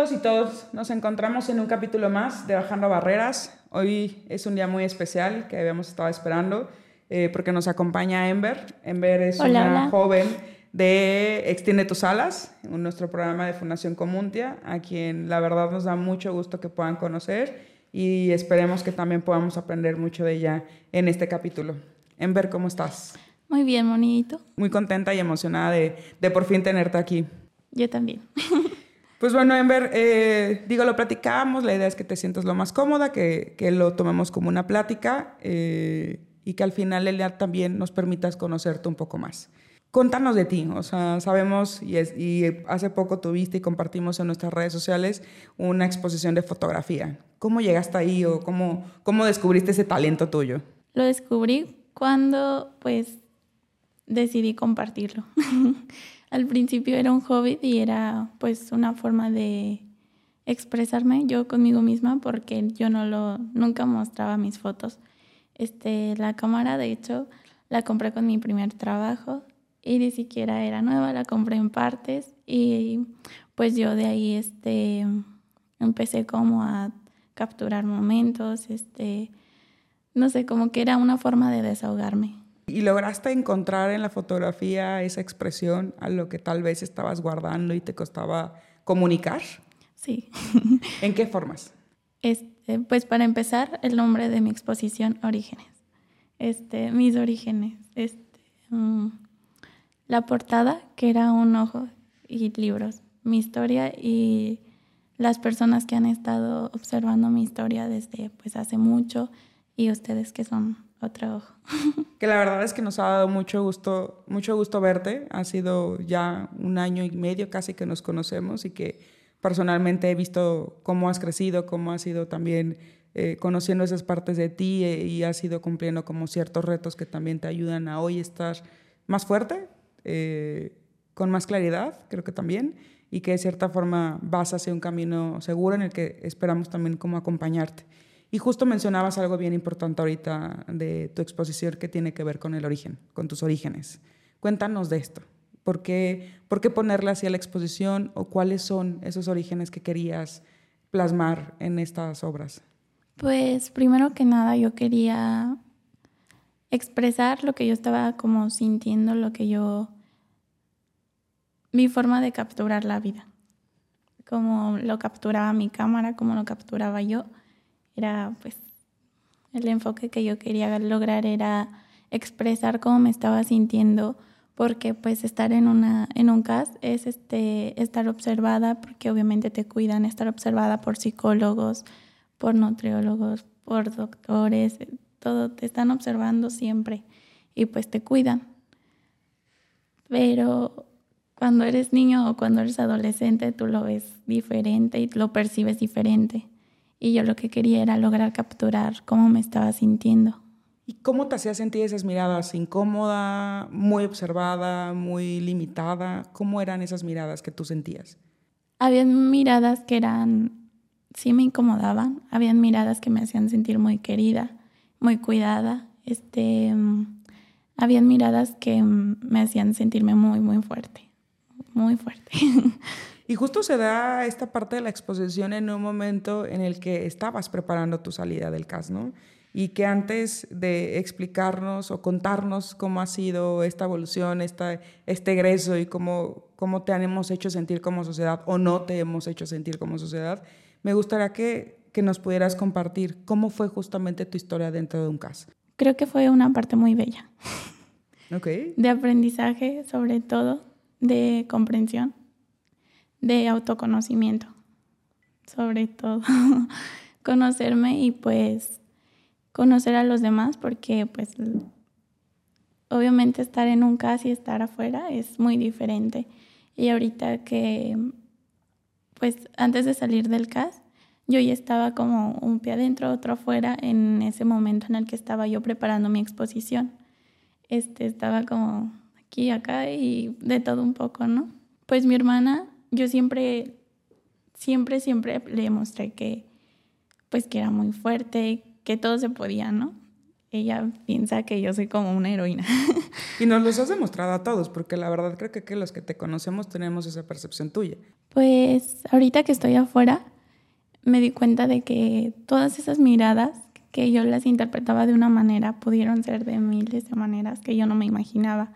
todos y todos, nos encontramos en un capítulo más de Bajando Barreras. Hoy es un día muy especial que habíamos estado esperando eh, porque nos acompaña Ember. Ember es una joven de Extiende tus alas, nuestro programa de Fundación Comuntia, a quien la verdad nos da mucho gusto que puedan conocer y esperemos que también podamos aprender mucho de ella en este capítulo. Ember, ¿cómo estás? Muy bien, monito. Muy contenta y emocionada de, de por fin tenerte aquí. Yo también. Pues bueno, Ember, eh, digo, lo platicamos, la idea es que te sientas lo más cómoda, que, que lo tomemos como una plática eh, y que al final el día también nos permitas conocerte un poco más. Contanos de ti, o sea, sabemos y, y hace poco tuviste y compartimos en nuestras redes sociales una exposición de fotografía. ¿Cómo llegaste ahí o cómo, cómo descubriste ese talento tuyo? Lo descubrí cuando pues decidí compartirlo. al principio era un hobby y era pues una forma de expresarme yo conmigo misma porque yo no lo nunca mostraba mis fotos. Este, la cámara de hecho la compré con mi primer trabajo y ni siquiera era nueva, la compré en partes y pues yo de ahí este empecé como a capturar momentos, este no sé, como que era una forma de desahogarme. ¿Y lograste encontrar en la fotografía esa expresión a lo que tal vez estabas guardando y te costaba comunicar? Sí. ¿En qué formas? Este, pues para empezar, el nombre de mi exposición, Orígenes. Este, mis orígenes. Este, mm, la portada, que era un ojo y libros. Mi historia y las personas que han estado observando mi historia desde pues hace mucho y ustedes que son otro ojo. Que la verdad es que nos ha dado mucho gusto, mucho gusto verte. Ha sido ya un año y medio casi que nos conocemos y que personalmente he visto cómo has crecido, cómo has ido también eh, conociendo esas partes de ti eh, y has ido cumpliendo como ciertos retos que también te ayudan a hoy estar más fuerte, eh, con más claridad, creo que también, y que de cierta forma vas hacia un camino seguro en el que esperamos también como acompañarte. Y justo mencionabas algo bien importante ahorita de tu exposición que tiene que ver con el origen, con tus orígenes. Cuéntanos de esto. ¿Por qué, por qué ponerla así a la exposición o cuáles son esos orígenes que querías plasmar en estas obras? Pues primero que nada yo quería expresar lo que yo estaba como sintiendo, lo que yo, mi forma de capturar la vida, como lo capturaba mi cámara, como lo capturaba yo era pues el enfoque que yo quería lograr era expresar cómo me estaba sintiendo porque pues estar en una en un CAS es este estar observada porque obviamente te cuidan estar observada por psicólogos por nutriólogos por doctores todo te están observando siempre y pues te cuidan. Pero cuando eres niño o cuando eres adolescente tú lo ves diferente y lo percibes diferente y yo lo que quería era lograr capturar cómo me estaba sintiendo. ¿Y cómo te hacía sentir esas miradas? ¿Incómoda, muy observada, muy limitada? ¿Cómo eran esas miradas que tú sentías? Habían miradas que eran, sí me incomodaban, habían miradas que me hacían sentir muy querida, muy cuidada. Este, habían miradas que me hacían sentirme muy, muy fuerte, muy fuerte. Y justo se da esta parte de la exposición en un momento en el que estabas preparando tu salida del CAS, ¿no? Y que antes de explicarnos o contarnos cómo ha sido esta evolución, esta, este egreso y cómo, cómo te hemos hecho sentir como sociedad o no te hemos hecho sentir como sociedad, me gustaría que, que nos pudieras compartir cómo fue justamente tu historia dentro de un CAS. Creo que fue una parte muy bella. Ok. De aprendizaje, sobre todo, de comprensión de autoconocimiento, sobre todo. Conocerme y pues conocer a los demás porque pues obviamente estar en un CAS y estar afuera es muy diferente. Y ahorita que pues antes de salir del CAS, yo ya estaba como un pie adentro, otro afuera en ese momento en el que estaba yo preparando mi exposición. Este estaba como aquí, acá y de todo un poco, ¿no? Pues mi hermana yo siempre, siempre, siempre le mostré que, pues, que era muy fuerte, que todo se podía, ¿no? ella piensa que yo soy como una heroína. Y nos los has demostrado a todos, porque la verdad creo que, que los que te conocemos tenemos esa percepción tuya. Pues ahorita que estoy afuera, me di cuenta de que todas esas miradas que yo las interpretaba de una manera pudieron ser de miles de maneras que yo no me imaginaba,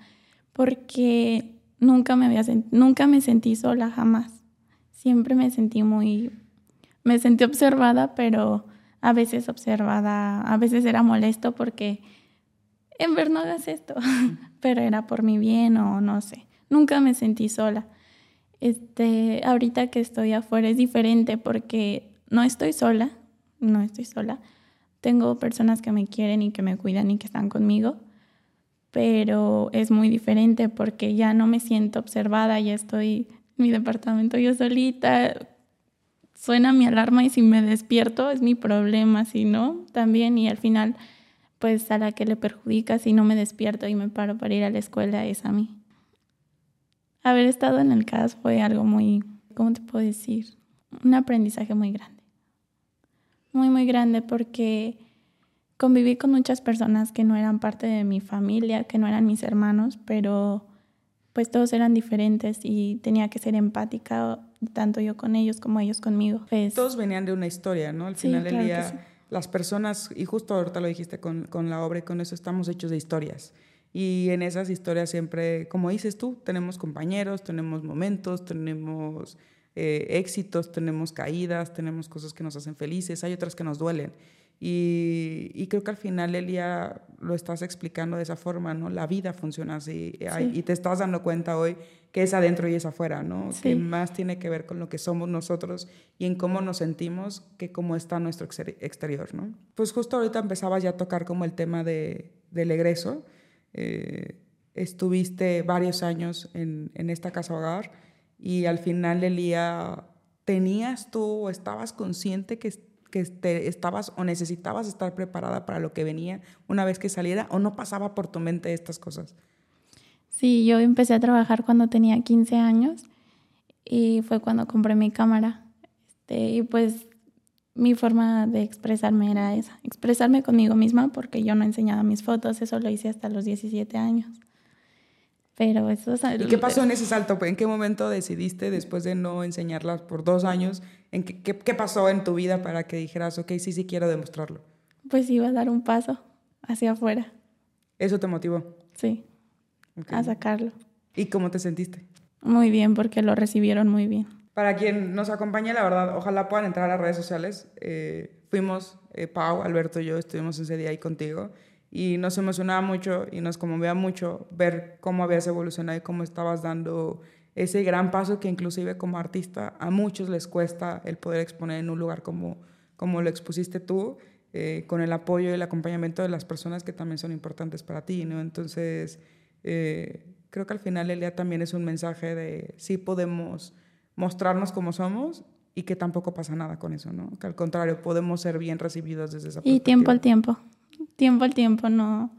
porque nunca me, había nunca me sentí sola, jamás. Siempre me sentí muy, me sentí observada, pero a veces observada, a veces era molesto porque en ver no hagas esto, pero era por mi bien o no sé. Nunca me sentí sola. Este, ahorita que estoy afuera es diferente porque no estoy sola, no estoy sola. Tengo personas que me quieren y que me cuidan y que están conmigo, pero es muy diferente porque ya no me siento observada, ya estoy en mi departamento yo solita, suena mi alarma y si me despierto es mi problema, si no, también y al final pues a la que le perjudica si no me despierto y me paro para ir a la escuela es a mí. Haber estado en el CAS fue algo muy, ¿cómo te puedo decir? Un aprendizaje muy grande. Muy, muy grande porque conviví con muchas personas que no eran parte de mi familia, que no eran mis hermanos, pero pues todos eran diferentes y tenía que ser empática tanto yo con ellos como ellos conmigo. Pues, todos venían de una historia, ¿no? Al final del día, las personas, y justo ahorita lo dijiste con, con la obra y con eso estamos hechos de historias. Y en esas historias siempre, como dices tú, tenemos compañeros, tenemos momentos, tenemos eh, éxitos, tenemos caídas, tenemos cosas que nos hacen felices, hay otras que nos duelen. Y, y, creo que al final, Elia, lo estás explicando de esa forma, ¿no? La vida funciona así. Y te estás dando cuenta hoy que es adentro y es afuera, ¿no? Que más tiene que ver con lo que somos nosotros y en cómo nos sentimos que cómo está nuestro exterior, ¿no? Pues justo ahorita empezabas ya a tocar como el tema de, del egreso. Eh, estuviste varios años en, en esta casa hogar y al final del día, ¿tenías tú o estabas consciente que que estabas o necesitabas estar preparada para lo que venía una vez que saliera o no pasaba por tu mente estas cosas? Sí, yo empecé a trabajar cuando tenía 15 años y fue cuando compré mi cámara. Este, y pues mi forma de expresarme era esa, expresarme conmigo misma porque yo no enseñaba mis fotos, eso lo hice hasta los 17 años. Pero eso... ¿Y qué pasó en ese salto? ¿En qué momento decidiste, después de no enseñarlas por dos años, en qué, qué, pasó en tu vida para que dijeras, ok, sí, sí quiero demostrarlo? Pues iba a dar un paso hacia afuera. ¿Eso te motivó? Sí, a sacarlo. ¿Y cómo te sentiste? Muy bien, porque lo recibieron muy bien. Para quien nos acompañe, la verdad, ojalá puedan entrar a las redes sociales. Eh, fuimos, eh, Pau, Alberto y yo, estuvimos ese día ahí contigo y nos emocionaba mucho y nos conmovía mucho ver cómo habías evolucionado y cómo estabas dando ese gran paso que inclusive como artista a muchos les cuesta el poder exponer en un lugar como, como lo expusiste tú, eh, con el apoyo y el acompañamiento de las personas que también son importantes para ti, ¿no? Entonces, eh, creo que al final el día también es un mensaje de sí podemos mostrarnos como somos y que tampoco pasa nada con eso, ¿no? Que al contrario, podemos ser bien recibidos desde esa perspectiva. Y tiempo al tiempo tiempo al tiempo no,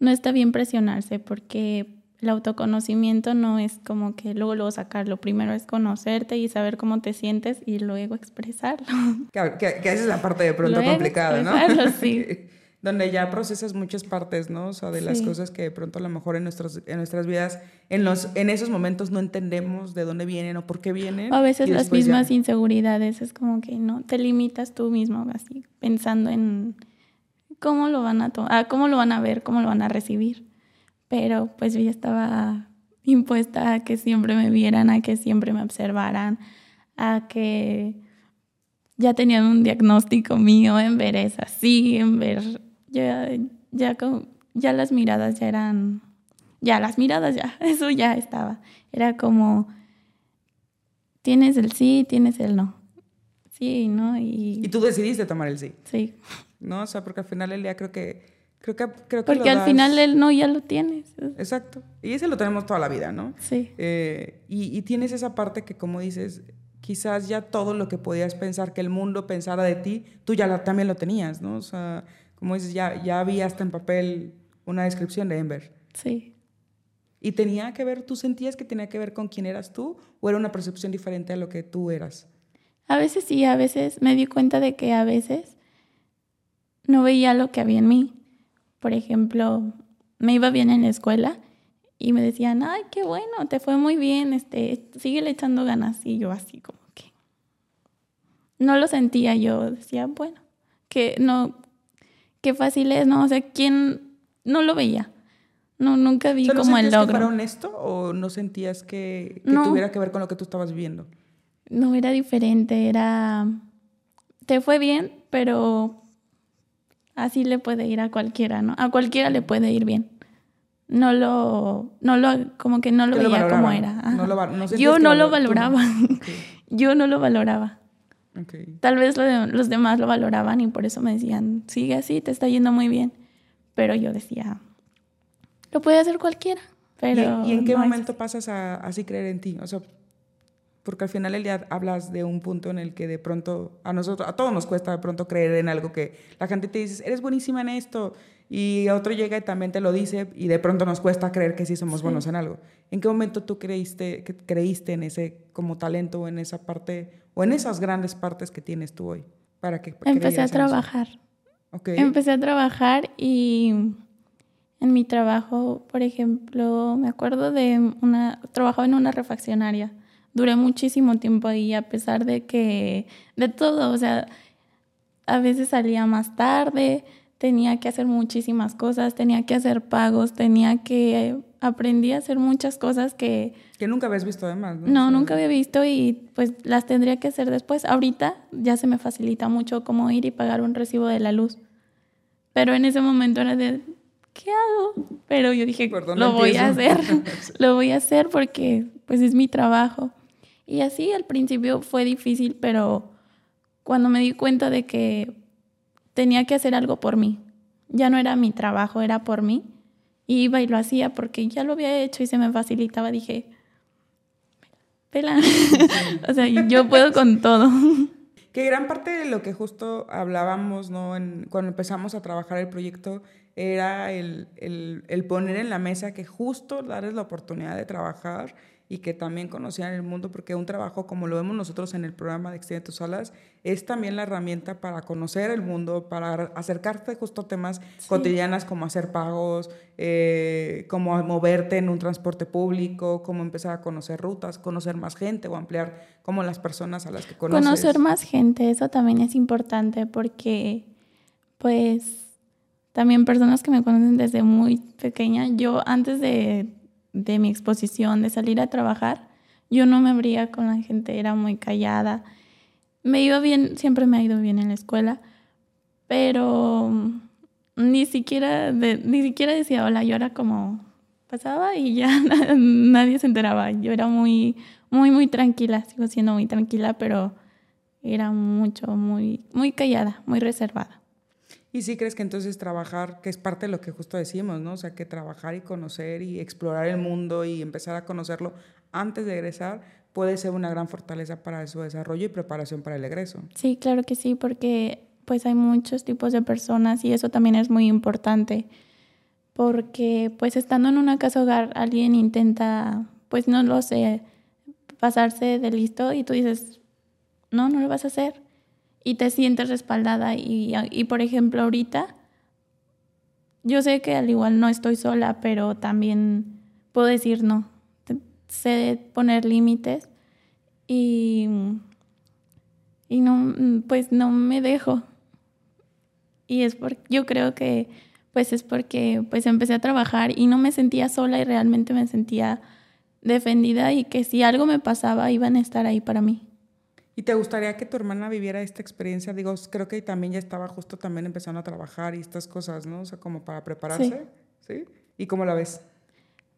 no está bien presionarse porque el autoconocimiento no es como que luego luego sacarlo. Primero es conocerte y saber cómo te sientes y luego expresarlo. Claro, que, esa es la parte de pronto complicada, ¿no? Sí. Donde ya procesas muchas partes, ¿no? O sea, de las cosas que de pronto a lo mejor en, nuestros, en nuestras vidas, en, los, en esos momentos no entendemos de dónde vienen o por qué vienen. a veces las mismas inseguridades, es como que no, te limitas tú mismo así, pensando en cómo lo van a ah, cómo lo van a ver, cómo lo van a recibir. Pero pues yo ya estaba impuesta a que siempre me vieran, a que siempre me observaran, a que ya tenían un diagnóstico mío en ver es así, en ver ya ya ya las miradas ya eran ya las miradas ya, eso ya estaba. Era como tienes el sí, tienes el no. Sí, ¿no? Y, y tú decidiste tomar el sí. Sí. ¿No? O sea, porque al final el día creo que... Creo que, creo que porque al final el no ya lo tienes. Exacto. Y ese lo tenemos toda la vida, ¿no? Sí. Eh, y, y, tienes esa parte que, como dices, quizás ya todo lo que podías pensar que el mundo pensara de ti, tú ya también lo tenías, ¿no? O sea, como dices, ya, ya había hasta en papel una descripción de Ember. Sí. ¿Y tenía que ver, tú sentías que tenía que ver con quién eras tú o era una percepción diferente a lo que tú eras? A veces sí, a veces me di cuenta de que a veces no veía lo que había en mí, por ejemplo, me iba bien en la escuela y me decían, ay, qué bueno, te fue muy bien, este, sigue echando ganas. Y yo así como que no lo sentía, yo decía, bueno, que no, qué fácil es, ¿no? O sea, ¿quién no lo veía? No, nunca vi como el logro. que fuera honesto o no sentías que, tuviera que ver con lo que tú estabas viviendo? No, era diferente, era, te fue bien, pero así le puede ir a cualquiera, ¿no? A cualquiera le puede ir bien no lo, no lo, como que no lo veía como era. Yo no lo valoraba. Yo no lo valoraba. Tal vez los demás lo valoraban y por eso me decían, sigue así, te está yendo muy bien. Pero yo decía, lo puede hacer cualquiera. Pero ¿Y, en qué momento pasas a así creer en ti? O sea, porque al final el día hablas de un punto en el que de pronto a nosotros, a todos nos cuesta de pronto creer en algo que la gente te dice, eres buenísima en esto, y otro llega y también te lo dice y de pronto nos cuesta creer que sí somos buenos en algo. ¿En qué momento tú creíste, que creíste en ese como talento o en esa parte o en esas grandes partes que tienes tú hoy? Para que Empecé a trabajar. Okay. Empecé a trabajar y en mi trabajo, por ejemplo, me acuerdo de una, trabajaba en una refaccionaria. Duré muchísimo tiempo ahí a pesar de que, de todo, o sea, a veces salía más tarde, tenía que hacer muchísimas cosas, tenía que hacer pagos, tenía que aprendí a hacer muchas cosas que que nunca habías visto además, ¿no? No, nunca había visto y pues las tendría que hacer después. Ahorita ya se me facilita mucho como ir y pagar un recibo de la luz. Pero en ese momento era de ¿qué hago? Pero yo dije, lo voy a hacer. lo voy a hacer porque pues es mi trabajo. Y así al principio fue difícil, pero cuando me di cuenta de que tenía que hacer algo por mí. Ya no era mi trabajo, era por mí. Y iba y lo hacía porque ya lo había hecho y se me facilitaba. Dije, pela. o sea, yo puedo con todo. Que gran parte de lo que justo hablábamos, ¿no? cuando empezamos a trabajar el proyecto, era el, el, poner en la mesa que justo darles la oportunidad de trabajar y que también conocían el mundo, porque un trabajo como lo vemos nosotros en el programa de Extiende tus alas, es también la herramienta para conocer el mundo, para acercarte justo a temas cotidianas como hacer pagos, eh, como moverte en un transporte público, como empezar a conocer rutas, conocer más gente o ampliar como las personas a las que conoces. Conocer más gente, eso también es importante porque pues también personas que me conocen desde muy pequeña, yo antes de de mi exposición, de salir a trabajar, yo no me abría con la gente, era muy callada. Me iba bien, siempre me ha ido bien en la escuela, pero ni siquiera, ni siquiera decía hola, yo era como pasaba y ya nadie se enteraba. Yo era muy, muy, muy tranquila, sigo siendo muy tranquila, pero era mucho, muy, muy callada, muy reservada. Y sí crees que entonces trabajar, que es parte de lo que justo decimos, ¿no? O sea, que trabajar y conocer y explorar el mundo y empezar a conocerlo antes de egresar puede ser una gran fortaleza para su desarrollo y preparación para el egreso. Sí, claro que sí, porque pues hay muchos tipos de personas y eso también es muy importante, porque pues estando en una casa hogar alguien intenta, pues no lo sé, pasarse de listo y tú dices, no, no lo vas a hacer y te sientes respaldada. Y, y, por ejemplo, ahorita, yo sé que al igual no estoy sola, pero también puedo decir no. Sé poner límites y, y no, pues no me dejo. Y es porque yo creo que pues es porque pues empecé a trabajar y no me sentía sola y realmente me sentía defendida y que si algo me pasaba iban a estar ahí para mí. ¿Y te gustaría que tu hermana viviera esta experiencia? Digo, creo que también ya estaba justo también empezando a trabajar y estas cosas, ¿no? O sea, como para prepararse. ¿Sí? ¿Y cómo la ves?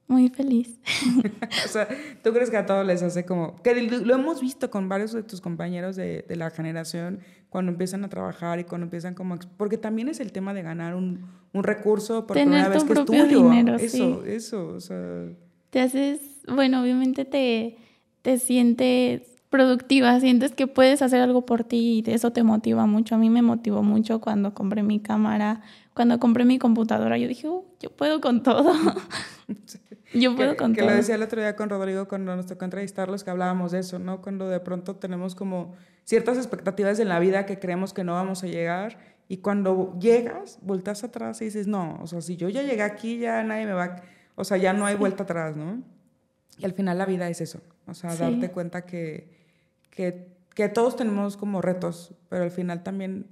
Muy feliz. o sea, ¿tú crees que a todos les hace como... Que lo hemos visto con varios de tus compañeros de, de la generación cuando empiezan a trabajar y cuando empiezan como... Porque también es el tema de ganar un, un recurso por primera vez que es tuyo. Dinero, eso, eso, o sea... Te haces... Bueno, obviamente te, te sientes productiva, sientes que puedes hacer algo por ti y eso te motiva mucho. A mí me motivó mucho cuando compré mi cámara, cuando compré mi computadora. Yo dije, uh, yo puedo con todo. yo puedo con todo. Que lo decía el otro día con Rodrigo cuando nos tocó entrevistarlos, que hablábamos de eso, ¿no? Cuando de pronto tenemos como ciertas expectativas en la vida que creemos que no vamos a llegar Y cuando llegas, volteas atrás y dices, no, o sea, si yo ya llegué aquí, ya nadie me va, o sea, ya no hay vuelta atrás, ¿no? Y al final la vida es eso, o sea, darte cuenta que, que, que, todos tenemos como retos, pero al final también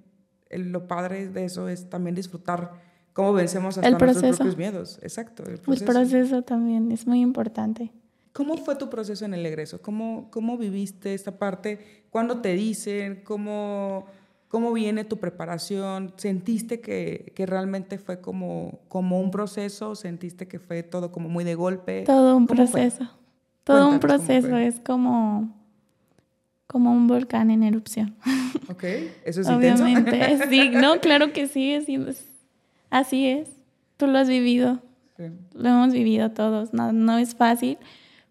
lo padre de eso es también disfrutar cómo vencemos hasta nuestros propios miedos. Exacto. El proceso. el proceso también es muy importante. ¿Cómo fue tu proceso en el egreso? ¿Cómo, cómo viviste esta parte? ¿Cuándo te dicen? ¿Cómo, cómo viene tu preparación? ¿Sentiste que, que realmente fue como, como un proceso? ¿Sentiste que fue todo como muy de golpe? Todo un proceso. Todo un proceso. Es como, como un volcán en erupción. Ok, eso es Obviamente, sí, no, claro que sí, es, así es. Tú lo has vivido. Lo hemos vivido todos. No, no es fácil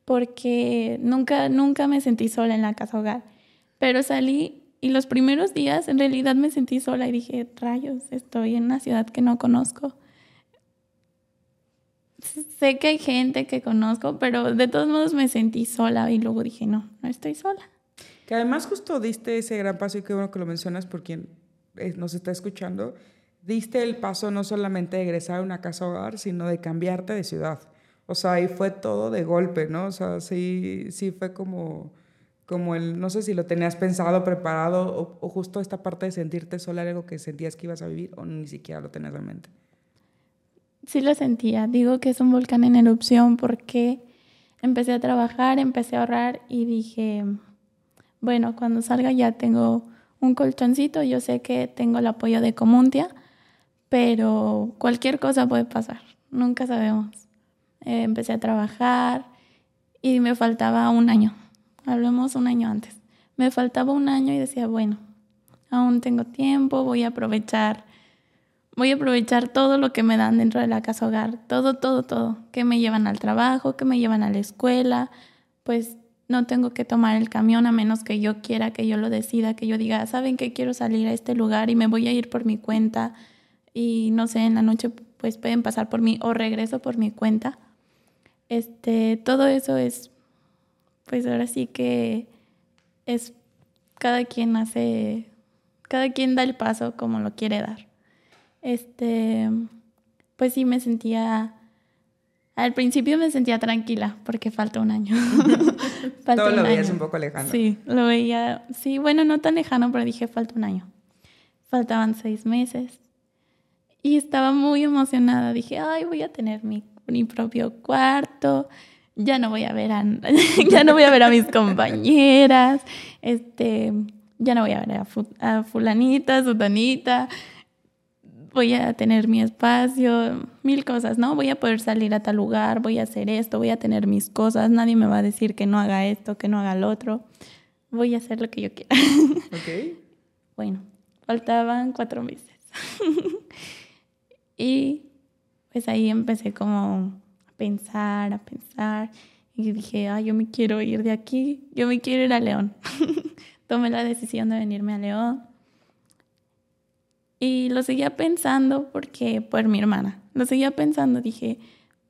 porque nunca, nunca me sentí sola en la casa hogar. Pero salí y los primeros días en realidad me sentí sola y dije, rayos, estoy en una ciudad que no conozco. Sé que hay gente que conozco, pero de todos modos me sentí sola y luego dije, no, no estoy sola. Que además justo diste ese gran paso y qué bueno que lo mencionas por quien eh, nos está escuchando. Diste el paso no solamente de egresar a una casa hogar, sino de cambiarte de ciudad. O sea, ahí fue todo de golpe, ¿no? O sea, sí, sí fue como, como el, no sé si lo tenías pensado, preparado, o, justo esta parte de sentirte sola, algo que sentías que ibas a vivir, o ni siquiera lo tenías en mente. Sí lo sentía. Digo que es un volcán en erupción porque empecé a trabajar, empecé a ahorrar y dije, bueno, cuando salga ya tengo un colchoncito, yo sé que tengo el apoyo de Comuntia, pero cualquier cosa puede pasar, nunca sabemos. Eh, empecé a trabajar y me faltaba un año. Hablemos un año antes. Me faltaba un año y decía, bueno, aún tengo tiempo, voy a aprovechar, voy a aprovechar todo lo que me dan dentro de la casa hogar, todo, todo, todo, que me llevan al trabajo, que me llevan a la escuela, pues no tengo que tomar el camión a menos que yo quiera, que yo lo decida, que yo diga, ¿saben que quiero salir a este lugar y me voy a ir por mi cuenta? Y no sé, en la noche pues pueden pasar por mí o regreso por mi cuenta. Este, todo eso es, pues ahora sí que es, cada quien hace, cada quien da el paso como lo quiere dar. Este, pues sí me sentía, al principio me sentía tranquila porque falta un año. falta Todo lo veías un poco lejano. Sí, lo veía, sí, bueno, no tan lejano, pero dije falta un año. Faltaban seis meses. Y estaba muy emocionada. Dije, ay, voy a tener mi mi propio cuarto, ya no voy a ver a, ya no voy a ver a mis compañeras, este, ya no voy a ver a, a fulanita, sutanita, voy a tener mi espacio, mil cosas, ¿no? Voy a poder salir a tal lugar, voy a hacer esto, voy a tener mis cosas, nadie me va a decir que no haga esto, que no haga lo otro, voy a hacer lo que yo quiera. Ok. Bueno, faltaban cuatro meses. y pues ahí empecé como a pensar, a pensar. Y dije, ah, yo me quiero ir de aquí, yo me quiero ir a León. Tomé la decisión de venirme a León. Y lo seguía pensando porque, por mi hermana, lo seguía pensando. Dije,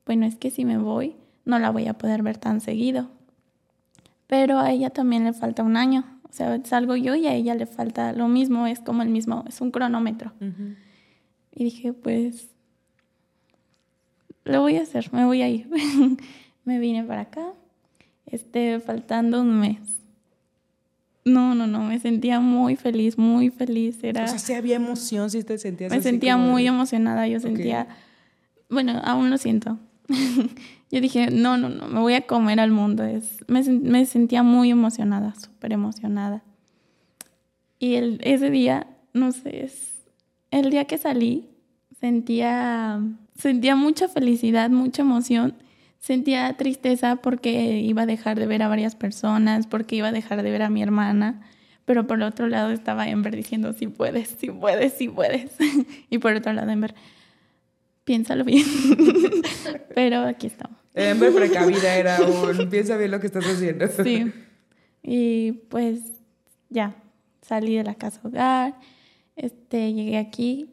bueno, es que si me voy, no la voy a poder ver tan seguido. Pero a ella también le falta un año. O sea, salgo yo y a ella le falta lo mismo, es como el mismo, es un cronómetro. Y dije, pues lo voy a hacer, me voy a ir. me vine para acá, este, faltando un mes. No, no, no, me sentía muy feliz, muy feliz. Era, o sea, sí había emoción, si te sentías Me sentía muy emocionada, yo sentía, bueno, aún lo siento. yo dije, no, no, no, me voy a comer al mundo. Es, me, me sentía muy emocionada, súper emocionada. Y el, ese día, no sé, es, el día que salí, sentía Sentía mucha felicidad, mucha emoción. Sentía tristeza porque iba a dejar de ver a varias personas, porque iba a dejar de ver a mi hermana. Pero por otro lado estaba Ember diciendo, sí puedes, sí puedes, sí puedes. y por otro lado Ember, piénsalo bien. pero aquí estamos. Ember precavida era un, piensa bien lo que estás haciendo. sí. Y pues ya, salí de la casa hogar, este, llegué aquí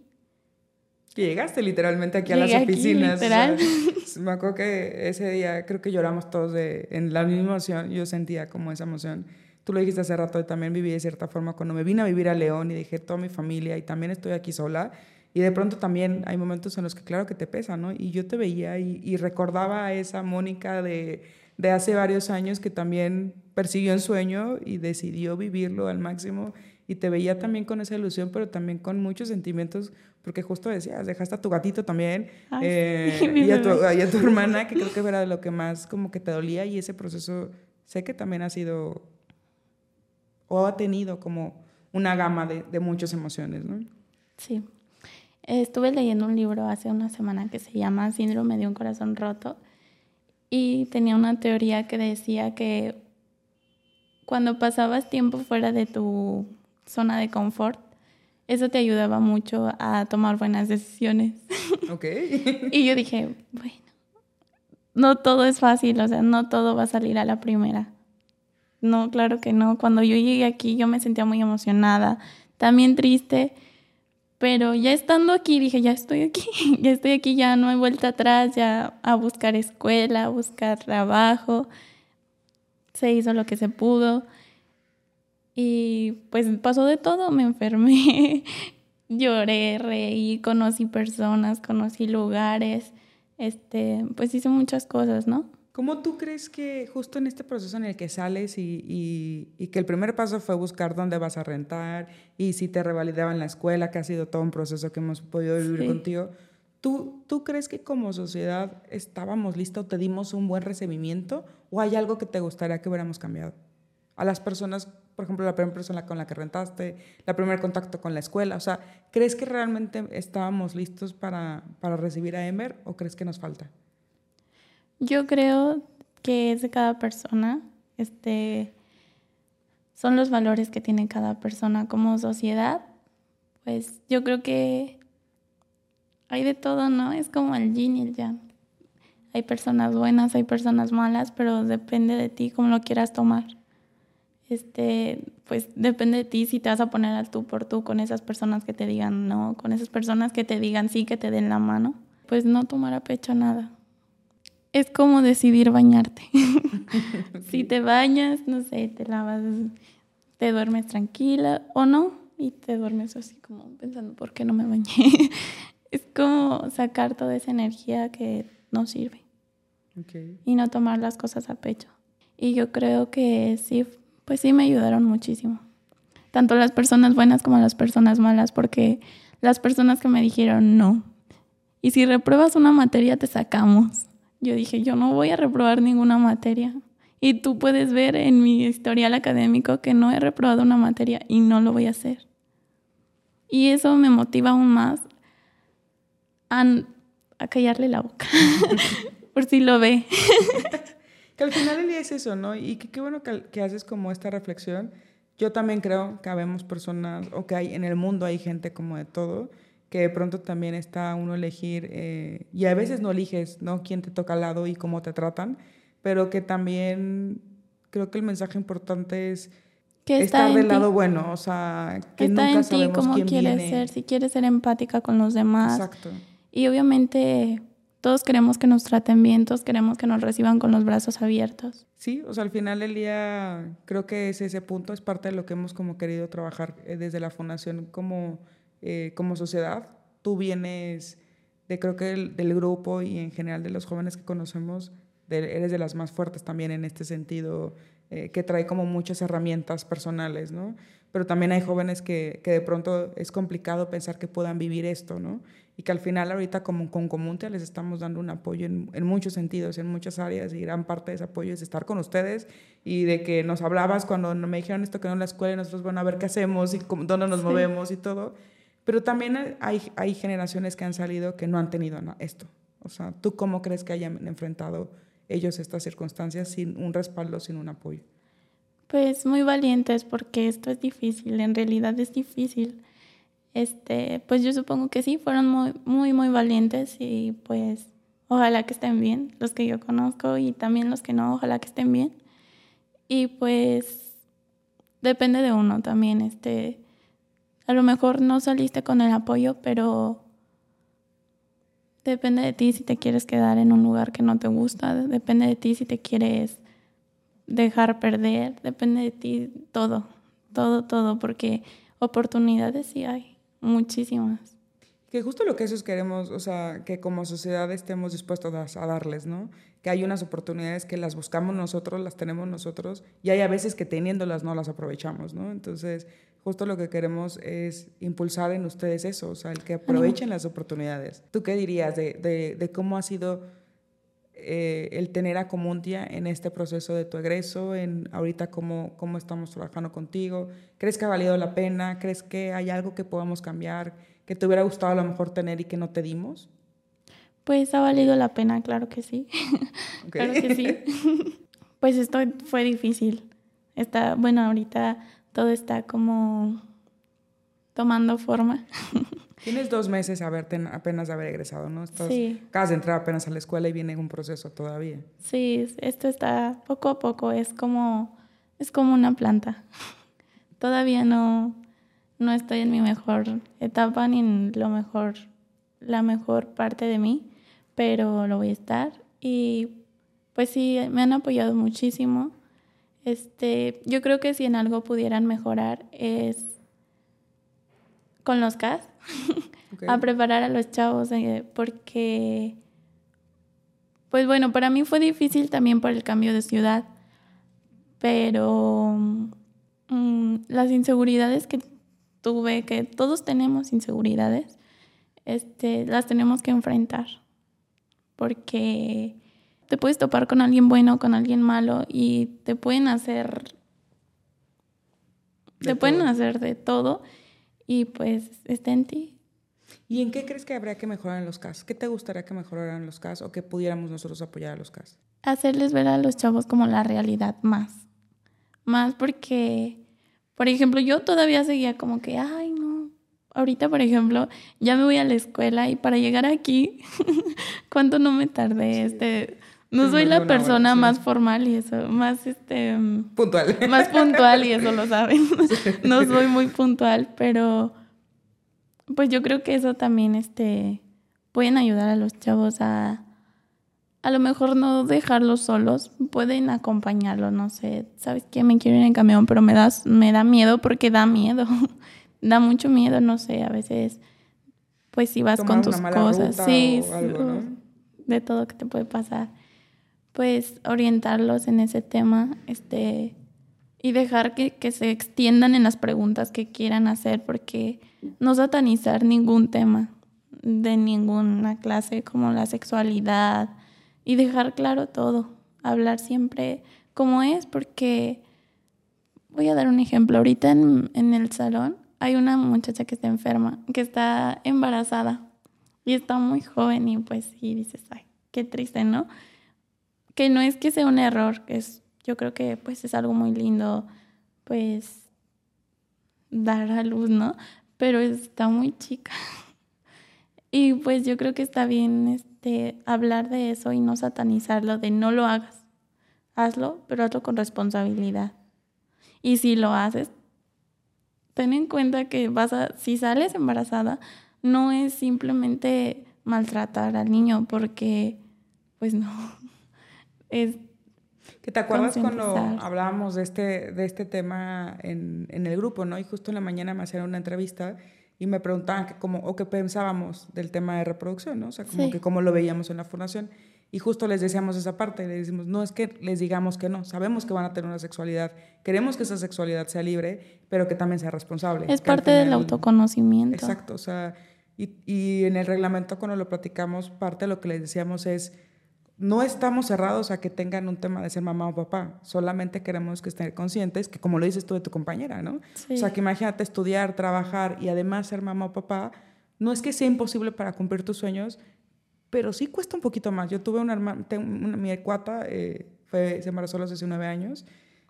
llegaste literalmente aquí a las oficinas. me acuerdo que ese día creo que lloramos todos de, en la misma emoción. Yo sentía como esa emoción. tú lo dijiste hace rato, también viví de cierta forma cuando me vine a vivir a León y dejé toda mi familia y también estoy aquí sola. Y de pronto también hay momentos en los que claro que te pesa, ¿no? Y yo te veía y, recordaba a esa Mónica de, de hace varios años que también persiguió un sueño y decidió vivirlo al máximo y te veía también con esa ilusión, pero también con muchos sentimientos, porque justo decías, dejaste a tu gatito también eh, y, a tu, y, a tu, hermana, que creo que era lo que más como que te dolía y ese proceso sé que también ha sido o ha tenido como una gama de, de muchas emociones, ¿no? Sí. Estuve leyendo un libro hace una semana que se llama Síndrome de un corazón roto y tenía una teoría que decía que cuando pasabas tiempo fuera de tu zona de confort, eso te ayudaba mucho a tomar buenas decisiones. Ok. y yo dije, bueno, no todo es fácil, o sea, no todo va a salir a la primera. No, claro que no. Cuando yo llegué aquí yo me sentía muy emocionada, también triste, pero ya estando aquí dije, ya estoy aquí, ya estoy aquí, ya no hay vuelta atrás, ya a buscar escuela, a buscar trabajo. Se hizo lo que se pudo. Y pues pasó de todo, me enfermé, lloré, reí, conocí personas, conocí lugares, este, pues hice muchas cosas, ¿no? ¿Cómo tú crees que justo en este proceso en el que sales y, y, que el primer paso fue buscar dónde vas a rentar y si te revalidaban la escuela, que ha sido todo un proceso que hemos podido vivir contigo, ¿tú, ¿tú crees que como sociedad estábamos listos, te dimos un buen recibimiento o hay algo que te gustaría que hubiéramos cambiado? A las personas por ejemplo, la primera persona con la que rentaste, la primer contacto con la escuela? O sea, ¿crees que realmente estábamos listos para, para recibir a Emer o crees que nos falta? Yo creo que es de cada persona. Este, son los valores que tiene cada persona como sociedad. Pues yo creo que hay de todo, ¿no? Es como el yin y el yang. Hay personas buenas, hay personas malas, pero depende de ti cómo lo quieras tomar este, pues depende de ti si te vas a poner al tú por tú con esas personas que te digan no, con esas personas que te digan sí, que te den la mano, pues no tomar a pecho nada. Es como decidir bañarte. si te bañas, no sé, te lavas, te duermes tranquila o no, y te duermes así como pensando, ¿por qué no me bañé? es como sacar toda esa energía que no sirve. Y no tomar las cosas a pecho. Y yo creo que sí pues sí me ayudaron muchísimo. Tanto las personas buenas como las personas malas, porque las personas que me dijeron no. Y si repruebas una materia, te sacamos. Yo dije, yo no voy a reprobar ninguna materia. Y tú puedes ver en mi historial académico que no he reprobado una materia y no lo voy a hacer. Y eso me motiva aún más a, callarle la boca, por si lo ve. Que al final día es eso, ¿no? Y qué bueno que, haces como esta reflexión. Yo también creo que habemos personas, o que hay en el mundo hay gente como de todo, que de pronto también está uno elegir, eh, y a veces no eliges, ¿no? Quién te toca al lado y cómo te tratan, pero que también creo que el mensaje importante es que estar del lado bueno, o sea, que está nunca en ti sabemos cómo quieres ser, si quieres ser empática con los demás. Exacto. Y obviamente todos queremos que nos traten bien, todos queremos que nos reciban con los brazos abiertos. Sí, o sea, al final del día creo que es ese punto, es parte de lo que hemos como querido trabajar eh, desde la fundación como, eh, como sociedad. Tú vienes de creo que del, grupo y en general de los jóvenes que conocemos, eres de las más fuertes también en este sentido, eh, que trae como muchas herramientas personales, ¿no? Pero también hay jóvenes que, que de pronto es complicado pensar que puedan vivir esto, ¿no? Y que al final ahorita como con Comunte les estamos dando un apoyo en, en, muchos sentidos, en muchas áreas y gran parte de ese apoyo es estar con ustedes y de que nos hablabas cuando me dijeron esto que no en la escuela y nosotros van a ver qué hacemos y cómo, dónde nos movemos y todo, pero también hay, hay generaciones que han salido que no han tenido esto. O sea, ¿tú cómo crees que hayan enfrentado ellos estas circunstancias sin un respaldo, sin un apoyo? Pues muy valientes porque esto es difícil, en realidad es difícil este, pues yo supongo que sí, fueron muy, muy, muy valientes y pues ojalá que estén bien, los que yo conozco y también los que no, ojalá que estén bien. Y pues depende de uno también, este, a lo mejor no saliste con el apoyo, pero depende de ti si te quieres quedar en un lugar que no te gusta, depende de ti si te quieres dejar perder, depende de ti todo, todo, todo, porque oportunidades sí hay, muchísimas. Que justo lo que esos queremos, o sea, que como sociedad estemos dispuestos a, darles, ¿no? Que hay unas oportunidades que las buscamos nosotros, las tenemos nosotros, y hay a veces que teniéndolas no las aprovechamos, ¿no? Entonces, justo lo que queremos es impulsar en ustedes eso, o sea, el que aprovechen las oportunidades. ¿Tú qué dirías de, de, de cómo ha sido eh, el tener a Comuntia en este proceso de tu egreso, en ahorita cómo, cómo estamos trabajando contigo? ¿Crees que ha valido la pena? ¿Crees que hay algo que podamos cambiar, que te hubiera gustado a lo mejor tener y que no te dimos? Pues ha valido la pena, claro que sí. claro que sí. pues esto fue difícil. Está, bueno, ahorita todo está como tomando forma. Tienes dos meses apenas de haber egresado, ¿no? Estás, sí. Acabas de entrar apenas a la escuela y viene un proceso todavía. Sí, esto está poco a poco, es como, es como una planta. Todavía no, no estoy en mi mejor etapa ni en lo mejor, la mejor parte de mí, pero lo voy a estar. Y pues sí, me han apoyado muchísimo. Este, yo creo que si en algo pudieran mejorar es con los CAS a preparar a los chavos eh, porque, pues bueno, para mí fue difícil también por el cambio de ciudad, pero mm, las inseguridades que tuve, que todos tenemos inseguridades, este, las tenemos que enfrentar porque te puedes topar con alguien bueno, con alguien malo y te pueden hacer... te pueden hacer de todo y pues está en ti. ¿Y en qué crees que habría que mejorar en los casos? ¿Qué te gustaría que mejoraran los casos o que pudiéramos nosotros apoyar a los casos? Hacerles ver a los chavos como la realidad más. Más porque, por ejemplo, yo todavía seguía como que, ay, no. Ahorita, por ejemplo, ya me voy a la escuela y para llegar aquí, ¿cuánto no me tardé? Este, no soy la persona más formal y eso, más este... Puntual. Más puntual y eso lo saben. No soy muy puntual, pero pues yo creo que eso también este, pueden ayudar a los chavos a... A lo mejor no dejarlos solos, pueden acompañarlos, no sé, ¿sabes qué? Me quiero ir en camión, pero me, das, me da miedo porque da miedo. da mucho miedo, no sé, a veces, pues si vas con tus cosas, sí, de todo que te puede pasar pues orientarlos en ese tema este, y dejar que, que, se extiendan en las preguntas que quieran hacer, porque no satanizar ningún tema de ninguna clase como la sexualidad y dejar claro todo, hablar siempre como es, porque voy a dar un ejemplo, ahorita en, en el salón hay una muchacha que está enferma, que está embarazada y está muy joven y pues sí dices, ay, qué triste, ¿no? Que no es que sea un error, es, yo creo que pues es algo muy lindo, pues dar a luz, ¿no? Pero está muy chica. Y pues yo creo que está bien este, hablar de eso y no satanizarlo, de no lo hagas. Hazlo, pero hazlo con responsabilidad. Y si lo haces, ten en cuenta que vas a, si sales embarazada, no es simplemente maltratar al niño, porque pues no, es que te acuerdas cuando hablábamos de este, de este tema en, en, el grupo, ¿no? Y justo en la mañana me hacían una entrevista y me preguntaban que cómo, o qué pensábamos del tema de reproducción, ¿no? O sea, como que cómo lo veíamos en la fundación. Y justo les decíamos esa parte, les decimos, no es que les digamos que no, sabemos que van a tener una sexualidad, queremos que esa sexualidad sea libre, pero que también sea responsable. Es parte del autoconocimiento. Exacto, o sea, y, y en el reglamento cuando lo platicamos, parte de lo que les decíamos es, no estamos cerrados a que tengan un tema de ser mamá o papá, solamente queremos que estén conscientes que como lo dices tú de tu compañera, ¿no? O sea, que imagínate estudiar, trabajar y además ser mamá o papá, no es que sea imposible para cumplir tus sueños, pero sí cuesta un poquito más. Yo tuve una hermana, mi cuata eh, fue, se embarazó a los 19 años,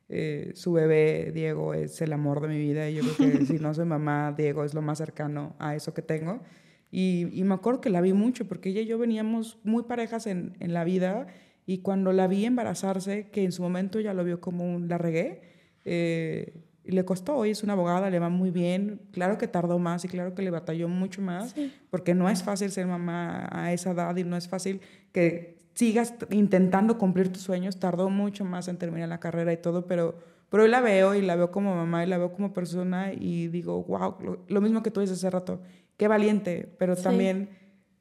eh, su bebé Diego es el amor de mi vida y yo creo que si no soy mamá, Diego es lo más cercano a eso que tengo. Y, me acuerdo que la vi mucho, porque ella y yo veníamos muy parejas en, en, la vida, y cuando la vi embarazarse, que en su momento ya lo vio como un la regué, eh, le costó, hoy es una abogada, le va muy bien, claro que tardó más y claro que le batalló mucho más, porque no es fácil ser mamá a esa edad y no es fácil que sigas intentando cumplir tus sueños. Tardó mucho más en terminar la carrera y todo, pero, pero hoy la veo y la veo como mamá y la veo como persona y digo, wow, lo, mismo que tú dices hace rato, qué valiente, pero también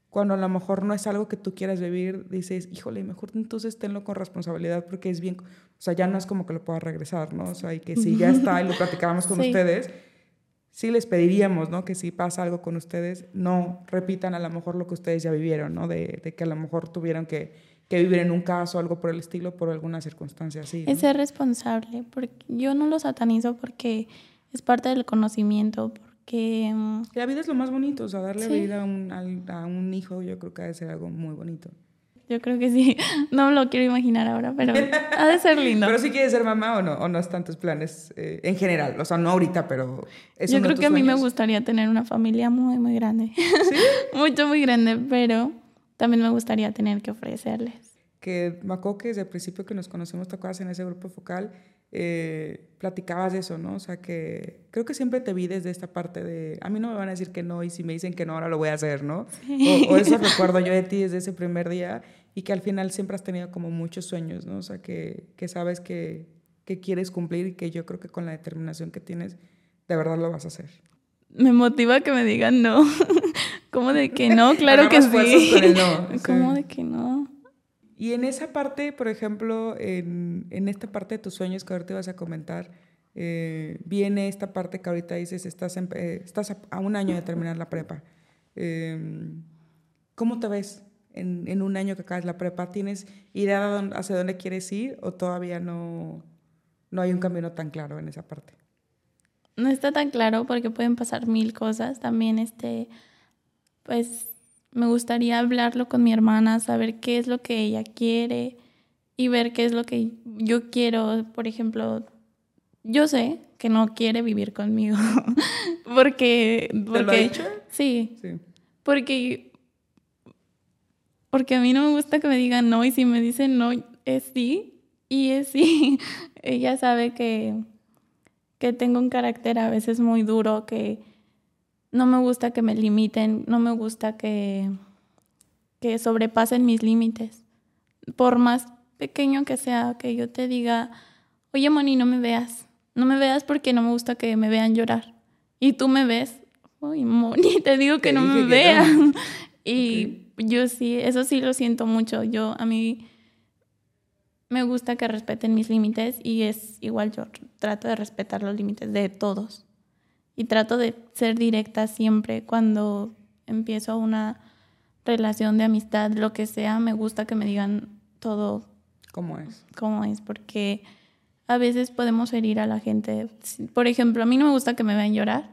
cuando a lo mejor no es algo que tú quieras vivir, dices, híjole, mejor entonces tenlo con responsabilidad porque es bien, o sea, ya no es como que lo puedas regresar, ¿no? O sea, y que si ya está y lo platicábamos con ustedes, sí les pediríamos, ¿no? Que si pasa algo con ustedes, no repitan a lo mejor lo que ustedes ya vivieron, ¿no? De, de que a lo mejor tuvieron que, que, vivir en un caso, algo por el estilo, por alguna circunstancia así. Es ser responsable, porque yo no lo satanizo porque es parte del conocimiento, porque... Mm, la vida es lo más bonito, o sea, darle vida a un, a un hijo yo creo que ha de ser algo muy bonito. Yo creo que sí. No lo quiero imaginar ahora, pero ha de ser lindo. pero si quieres ser mamá o no, o no están tus planes eh, en general. O sea, no ahorita, pero... ¿es Yo creo que a mí me gustaría tener una familia muy, muy grande. ¿Sí? Mucho, muy grande, pero también me gustaría tener que ofrecerles. Que acuerdo que desde el principio que nos conocimos, tocabas en ese grupo focal, eh, platicabas de eso, ¿no? O sea, que creo que siempre te vi desde esta parte de, a mí no me van a decir que no y si me dicen que no, ahora lo voy a hacer, ¿no? O, eso recuerdo yo de ti desde ese primer día y que al final siempre has tenido como muchos sueños, ¿no? O sea, que, que sabes que, que quieres cumplir y que yo creo que con la determinación que tienes, de verdad lo vas a hacer. Me motiva que me digan no. ¿Cómo de que no? Claro que sí. ¿Cómo de que no? Y en esa parte, por ejemplo, en, en esta parte de tus sueños que ahorita vas a comentar, eh, viene esta parte que ahorita dices, estás, eh, estás a, un año de terminar la prepa. Em, ¿Cómo te ves en, en, un año que acabas la prepa? ¿Tienes idea hacia dónde quieres ir o todavía no, no hay un camino tan claro en esa parte? No está tan claro porque pueden pasar mil cosas. También, este, pues me gustaría hablarlo con mi hermana, saber qué es lo que ella quiere y ver qué es lo que yo quiero. Por ejemplo, yo sé que no quiere vivir conmigo. porque. porque lo ha dicho? Sí, sí. Porque. Porque a mí no me gusta que me digan no y si me dicen no es sí y es sí. ella sabe que, que tengo un carácter a veces muy duro, que no me gusta que me limiten, no me gusta que, que sobrepasen mis límites. Por más pequeño que sea, que yo te diga, oye Moni, no me veas, no me veas porque no me gusta que me vean llorar. Y tú me ves, oye Moni, te digo que no me vean. Y yo sí, eso sí lo siento mucho. Yo, a mí me gusta que respeten mis límites y es igual yo trato de respetar los límites de todos y trato de ser directa siempre cuando empiezo una relación de amistad, lo que sea, me gusta que me digan todo. ¿Cómo es? ¿Cómo es? Porque a veces podemos herir a la gente. Por ejemplo, a mí no me gusta que me vean llorar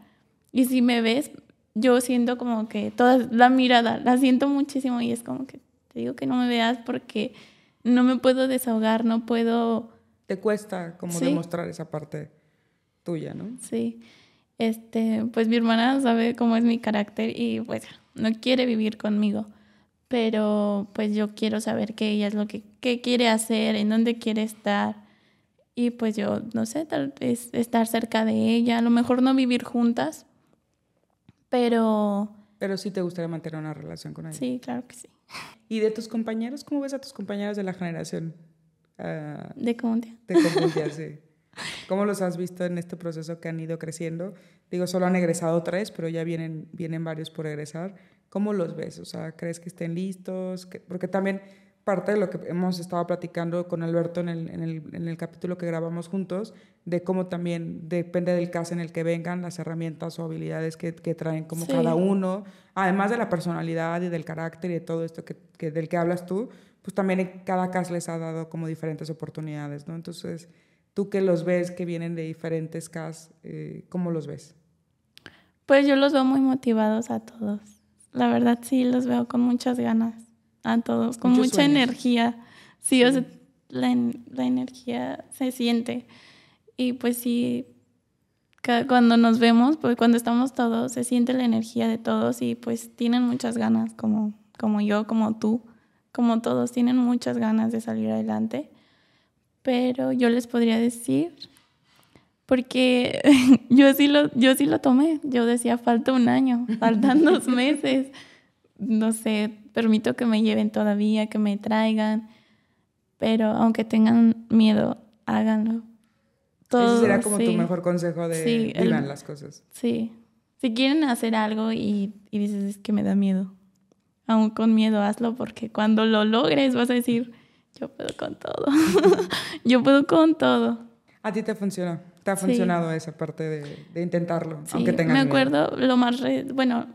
y si me ves, yo siento como que toda la mirada, la siento muchísimo y es como que te digo que no me veas porque no me puedo desahogar, no puedo... Te cuesta como demostrar esa parte tuya, ¿no? Sí este, pues mi hermana sabe cómo es mi carácter y pues no quiere vivir conmigo. Pero pues yo quiero saber qué ella es lo que qué quiere hacer, en dónde quiere estar. Y pues yo, no sé, tal vez estar cerca de ella, a lo mejor no vivir juntas, pero... Pero sí te gustaría mantener una relación con ella. Sí, claro que sí. ¿Y de tus compañeros? ¿Cómo ves a tus compañeros de la generación? Uh, de Comuntia. De Comuntia, sí. ¿Cómo los has visto en este proceso que han ido creciendo? Digo, solo han egresado tres, pero ya vienen, vienen varios por egresar. ¿Cómo los ves? O sea, ¿crees que estén listos? Porque también parte de lo que hemos estado platicando con Alberto en el, en el, en el capítulo que grabamos juntos, de cómo también depende del caso en el que vengan, las herramientas o habilidades que, que traen como cada uno, además de la personalidad y del carácter y de todo esto que, que, del que hablas tú, pues también en cada caso les ha dado como diferentes oportunidades, ¿no? Entonces, Tú que los ves, que vienen de diferentes CAS, eh, ¿cómo los ves? Pues yo los veo muy motivados a todos. La verdad sí, los veo con muchas ganas a todos, con mucha energía. Sí, O sea, la, la, energía se siente. Y pues sí, cuando nos vemos, pues cuando estamos todos, se siente la energía de todos y pues tienen muchas ganas, como, como yo, como tú, como todos, tienen muchas ganas de salir adelante pero yo les podría decir, porque yo sí lo, yo sí lo tomé, yo decía, falta un año, faltan dos meses, no sé, permito que me lleven todavía, que me traigan, pero aunque tengan miedo, háganlo. Todo, Ese sería como tu mejor consejo de sí, vivan las cosas. Sí. Si quieren hacer algo y, y dices es que me da miedo, aún con miedo hazlo porque cuando lo logres vas a decir, yo puedo con todo. yo puedo con todo. ¿A ti te funciona? ¿Te ha funcionado esa parte de, de intentarlo? aunque tengas me acuerdo lo más... bueno,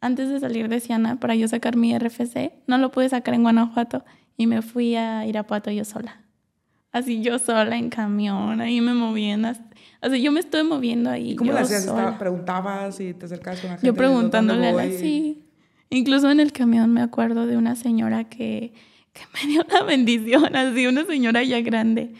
antes de salir de Siana, para yo sacar mi RFC, no lo pude sacar en Guanajuato y me fui a Irapuato yo sola. Así yo sola en camión, ahí me movían. O sea, yo me estoy moviendo ahí. ¿Cómo lo hacías? ¿Preguntabas y te acercabas con la gente? Yo preguntándole, a sí. Incluso en el camión me acuerdo de una señora que, que me dio la bendición, así, una señora ya grande.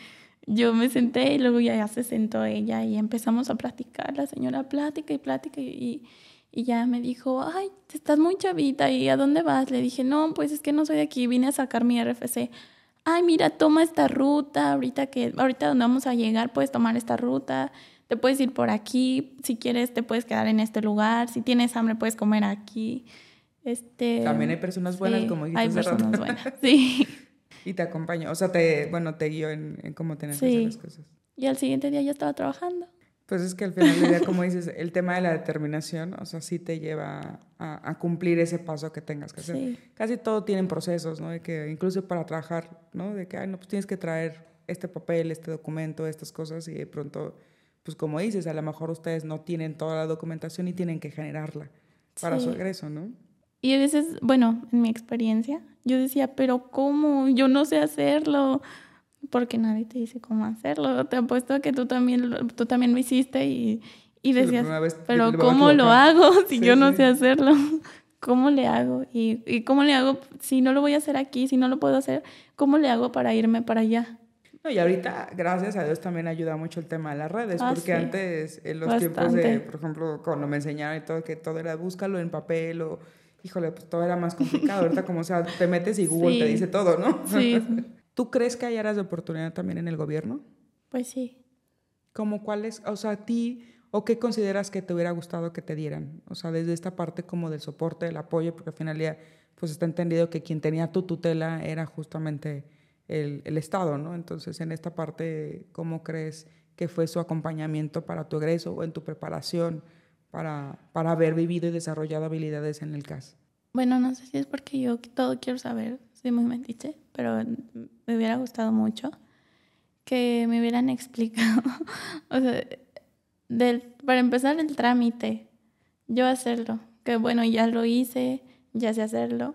Yo me senté y luego ya se sentó ella y empezamos a platicar. La señora plática y plática y, y ya me dijo, ay, estás muy chavita, ¿y a dónde vas? Le dije, no, pues es que no soy de aquí, vine a sacar mi RFC. Ay, mira, toma esta ruta, ahorita que, ahorita donde vamos a llegar, puedes tomar esta ruta, te puedes ir por aquí, si quieres te puedes quedar en este lugar, si tienes hambre puedes comer aquí. Este, También hay personas buenas, como dijiste. Hay personas buenas, sí. y te acompaña, o sea, te, bueno, te guió en, en cómo tener que hacer las cosas. Y al siguiente día ya estaba trabajando. Pues es que al final del día, como dices, el tema de la determinación, o sea, sí te lleva a, cumplir ese paso que tengas que hacer. Casi todo tienen procesos, ¿no? De que incluso para trabajar, ¿no? De que, ay, no, pues tienes que traer este papel, este documento, estas cosas y de pronto, pues como dices, a lo mejor ustedes no tienen toda la documentación y tienen que generarla para su egreso, ¿no? Y a veces, bueno, en mi experiencia, yo decía, pero ¿cómo? Yo no sé hacerlo porque nadie te dice cómo hacerlo. Te apuesto a que tú también, tú también lo hiciste y, y decías, pero ¿cómo lo hago si yo no sé hacerlo? ¿Cómo le hago? Y, y, cómo le hago si no lo voy a hacer aquí, si no lo puedo hacer? ¿Cómo le hago para irme para allá? No, y ahorita, gracias a Dios, también ayuda mucho el tema de las redes, ah, porque antes, en los tiempos de, por ejemplo, cuando me enseñaron y todo, que todo era búscalo en papel o, híjole, pues todo era más complicado. ahorita, como sea, te metes y Google te dice todo, ¿no? Sí. ¿Tú crees que hay áreas de oportunidad también en el gobierno? Pues sí. ¿Cómo cuáles? O sea, a ti, ¿o qué consideras que te hubiera gustado que te dieran? O sea, desde esta parte como del soporte, del apoyo, porque al final ya, pues está entendido que quien tenía tu tutela era justamente el, el Estado, ¿no? Entonces, en esta parte, ¿cómo crees que fue su acompañamiento para tu egreso o en tu preparación para, para haber vivido y desarrollado habilidades en el CAS? Bueno, no sé si es porque yo todo quiero saber, soy muy mentiche, pero me hubiera gustado mucho que me hubieran explicado, o sea, del, para empezar el trámite, yo hacerlo, que bueno, ya lo hice, ya sé hacerlo,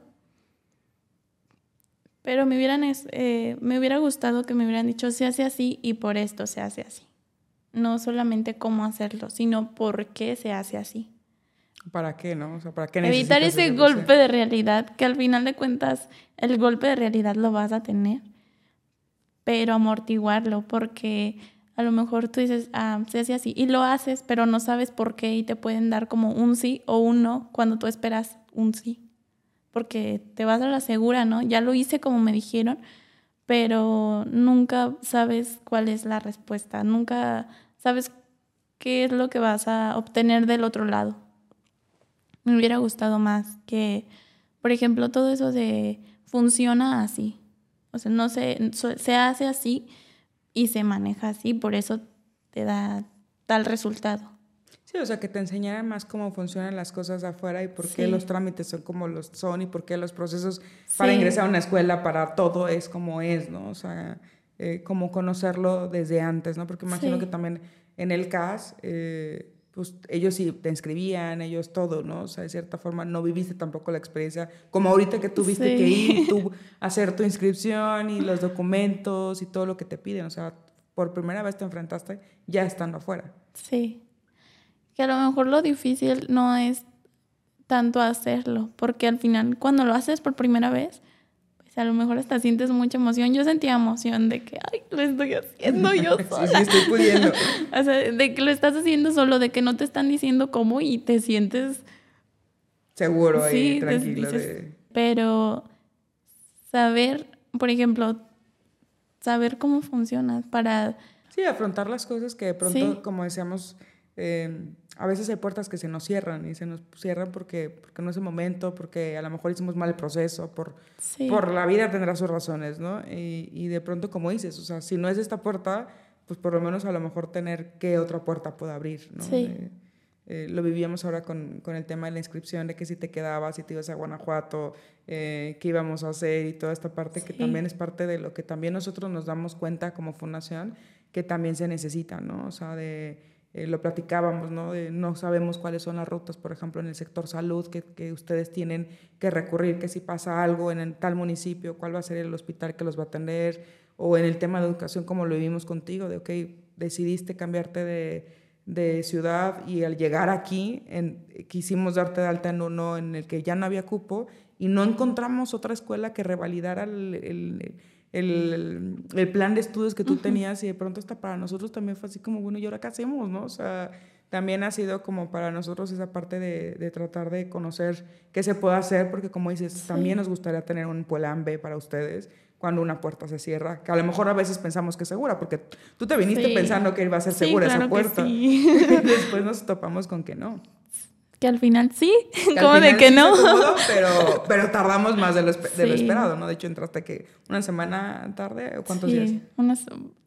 pero me hubieran, eh, me hubiera gustado que me hubieran dicho se hace así y por esto se hace así. No solamente cómo hacerlo, sino por qué se hace así. ¿Para qué, no? O sea, ¿para qué Evitar ese golpe de realidad, que al final de cuentas el golpe de realidad lo vas a tener, pero amortiguarlo, porque a lo mejor tú dices, ah, se hace así, y lo haces, pero no sabes por qué y te pueden dar como un sí o un no cuando tú esperas un sí, porque te vas a la segura, ¿no? Ya lo hice como me dijeron, pero nunca sabes cuál es la respuesta, nunca sabes qué es lo que vas a obtener del otro lado me hubiera gustado más que, por ejemplo, todo eso de funciona así. O sea, no se, se hace así y se maneja así, por eso te da tal resultado. Sí, o sea, que te enseñaran más cómo funcionan las cosas afuera y por qué los trámites son como los son y por qué los procesos para ingresar a una escuela, para todo es como es, ¿no? O sea, eh, como conocerlo desde antes, ¿no? Porque imagino que también en el CAS... Eh, pues ellos sí te inscribían, ellos todo, ¿no? O sea, de cierta forma no viviste tampoco la experiencia como ahorita que tuviste que ir tú hacer tu inscripción y los documentos y todo lo que te piden, o sea, por primera vez te enfrentaste ya estando afuera. Sí. Que a lo mejor lo difícil no es tanto hacerlo, porque al final cuando lo haces por primera vez, a lo mejor hasta sientes mucha emoción. Yo sentía emoción de que, ay, lo estoy haciendo yo sola. sí, sí, estoy pudiendo. o sea, de que lo estás haciendo solo, de que no te están diciendo cómo y te sientes... Seguro ahí, tranquilo. Pero saber, por ejemplo, saber cómo funciona para... Sí, afrontar las cosas que de pronto, como decíamos Eh, a veces hay puertas que se nos cierran y se nos cierran porque, porque no es el momento, porque a lo mejor hicimos mal el proceso, por, por la vida tendrá sus razones, ¿no? Y, y, de pronto, como dices, o sea, si no es esta puerta, pues por lo menos a lo mejor tener qué otra puerta pueda abrir, ¿no? Sí. Eh, eh, lo vivíamos ahora con, con, el tema de la inscripción, de que si te quedabas, si te ibas a Guanajuato, eh, qué íbamos a hacer y toda esta parte que también es parte de lo que también nosotros nos damos cuenta como fundación, que también se necesita, ¿no? O sea, de, eh, lo platicábamos, ¿no? De, no sabemos cuáles son las rutas, por ejemplo, en el sector salud, que, que, ustedes tienen que recurrir, que si pasa algo en el, tal municipio, cuál va a ser el hospital que los va a atender, o en el tema de educación, como lo vivimos contigo, de, ok, decidiste cambiarte de de ciudad y al llegar aquí en, quisimos darte de alta en uno en el que ya no había cupo y no encontramos otra escuela que revalidara el, el, el, plan de estudios que tú tenías y de pronto hasta para nosotros también fue así como, bueno, ¿y ahora qué hacemos? ¿no? O sea, también ha sido como para nosotros esa parte de, de tratar de conocer qué se puede hacer, porque como dices, también nos gustaría tener un plan B para ustedes cuando una puerta se cierra, que a lo mejor a veces pensamos que es segura, porque tú te viniste pensando que iba a ser segura esa puerta. y después nos topamos con que no. Que al final sí, como de que no. pero, pero tardamos más de lo, esperado, ¿no? De hecho, entraste que una semana tarde, ¿o cuántos días? Una,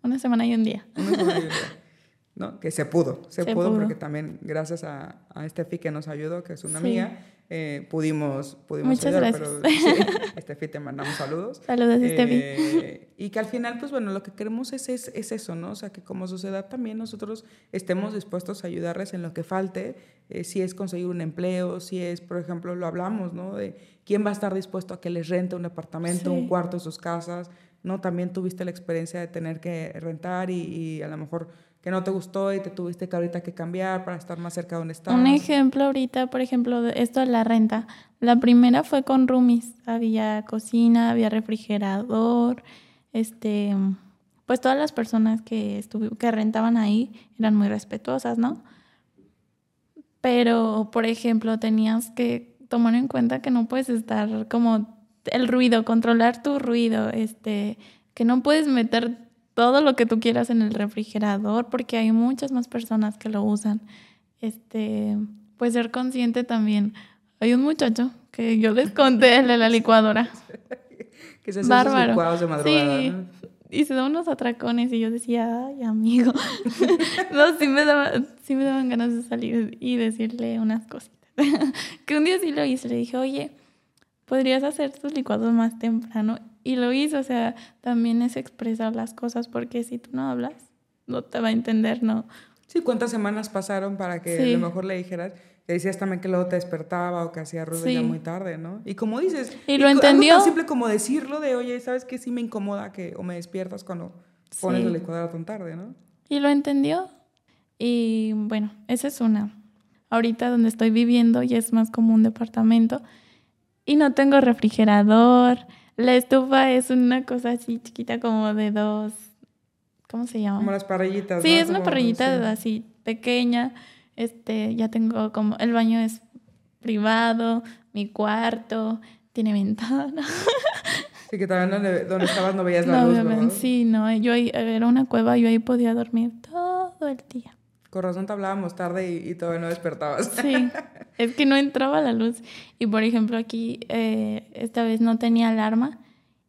una semana y un día. Una semana y un día. ¿no? Que se pudo, se, pudo, porque también gracias a, a Estefi que nos ayudó, que es una amiga, eh, pudimos, pudimos Muchas ayudar, gracias. pero sí, Estefi te mandamos saludos. Saludos, eh, Y que al final, pues bueno, lo que queremos es, es, es, eso, ¿no? O sea, que como sociedad también nosotros estemos dispuestos a ayudarles en lo que falte, eh, si es conseguir un empleo, si es, por ejemplo, lo hablamos, ¿no? De quién va a estar dispuesto a que les rente un apartamento, un cuarto en sus casas, ¿no? También tuviste la experiencia de tener que rentar y, y a lo mejor que no te gustó y te tuviste que ahorita que cambiar para estar más cerca de donde estabas. Un ejemplo ahorita, por ejemplo, de esto de la renta. La primera fue con roomies. Había cocina, había refrigerador, este, pues todas las personas que, que rentaban ahí eran muy respetuosas, ¿no? Pero, por ejemplo, tenías que tomar en cuenta que no puedes estar como el ruido, controlar tu ruido, este, que no puedes meter todo lo que tú quieras en el refrigerador, porque hay muchas más personas que lo usan. Este, pues ser consciente también. Hay un muchacho que yo les conté el de la licuadora. que se hace Bárbaro. licuados de madrugada. Sí. Y se da unos atracones y yo decía, ay, amigo. no, sí me, sí me daban ganas de salir y decirle unas cositas. que un día sí lo hice, le dije, oye, podrías hacer tus licuados más temprano y lo hizo, o sea, también es expresar las cosas, porque si tú no hablas, no te va a entender, ¿no? Sí, ¿cuántas semanas pasaron para que a lo mejor le dijeras? Que decías también que luego te despertaba o que hacía ruido ya muy tarde, ¿no? Y como dices... Y lo entendió. Algo tan simple como decirlo de, oye, ¿sabes qué? Sí me incomoda que... O me despiertas cuando pones la licuadora tan tarde, ¿no? Y lo entendió. Y bueno, esa es una. Ahorita donde estoy viviendo ya es más como un departamento. Y no tengo refrigerador, la estufa es una cosa así chiquita como de dos, ¿cómo se llama? Como las parrillitas. Sí, es una parrillita así pequeña. Este, ya tengo como, el baño es privado, mi cuarto, tiene ventana. Sí, que también donde, estabas no veías la luz, ¿no? Sí, no, yo ahí, era una cueva, yo ahí podía dormir todo el día. Con razón te hablábamos tarde y, todavía no despertabas. Sí, es que no entraba la luz. Y por ejemplo aquí, eh, esta vez no tenía alarma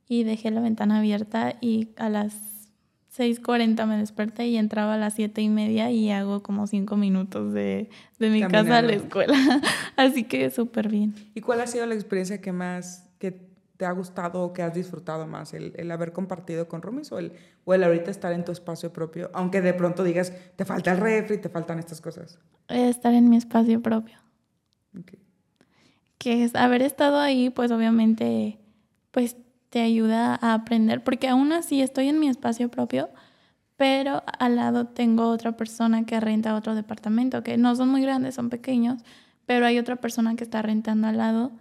y dejé la ventana abierta y a las 6.40 me desperté y entraba a las siete y media y hago como cinco minutos de, de mi casa a la escuela. Así que súper bien. ¿Y cuál ha sido la experiencia que más, que te ha gustado o que has disfrutado más? ¿El, el haber compartido con Rumis o el, o el ahorita estar en tu espacio propio? Aunque de pronto digas, te falta el refri, te faltan estas cosas. Estar en mi espacio propio. Que es haber estado ahí, pues obviamente, pues te ayuda a aprender, porque aún así estoy en mi espacio propio, pero al lado tengo otra persona que renta otro departamento, que no son muy grandes, son pequeños, pero hay otra persona que está rentando al lado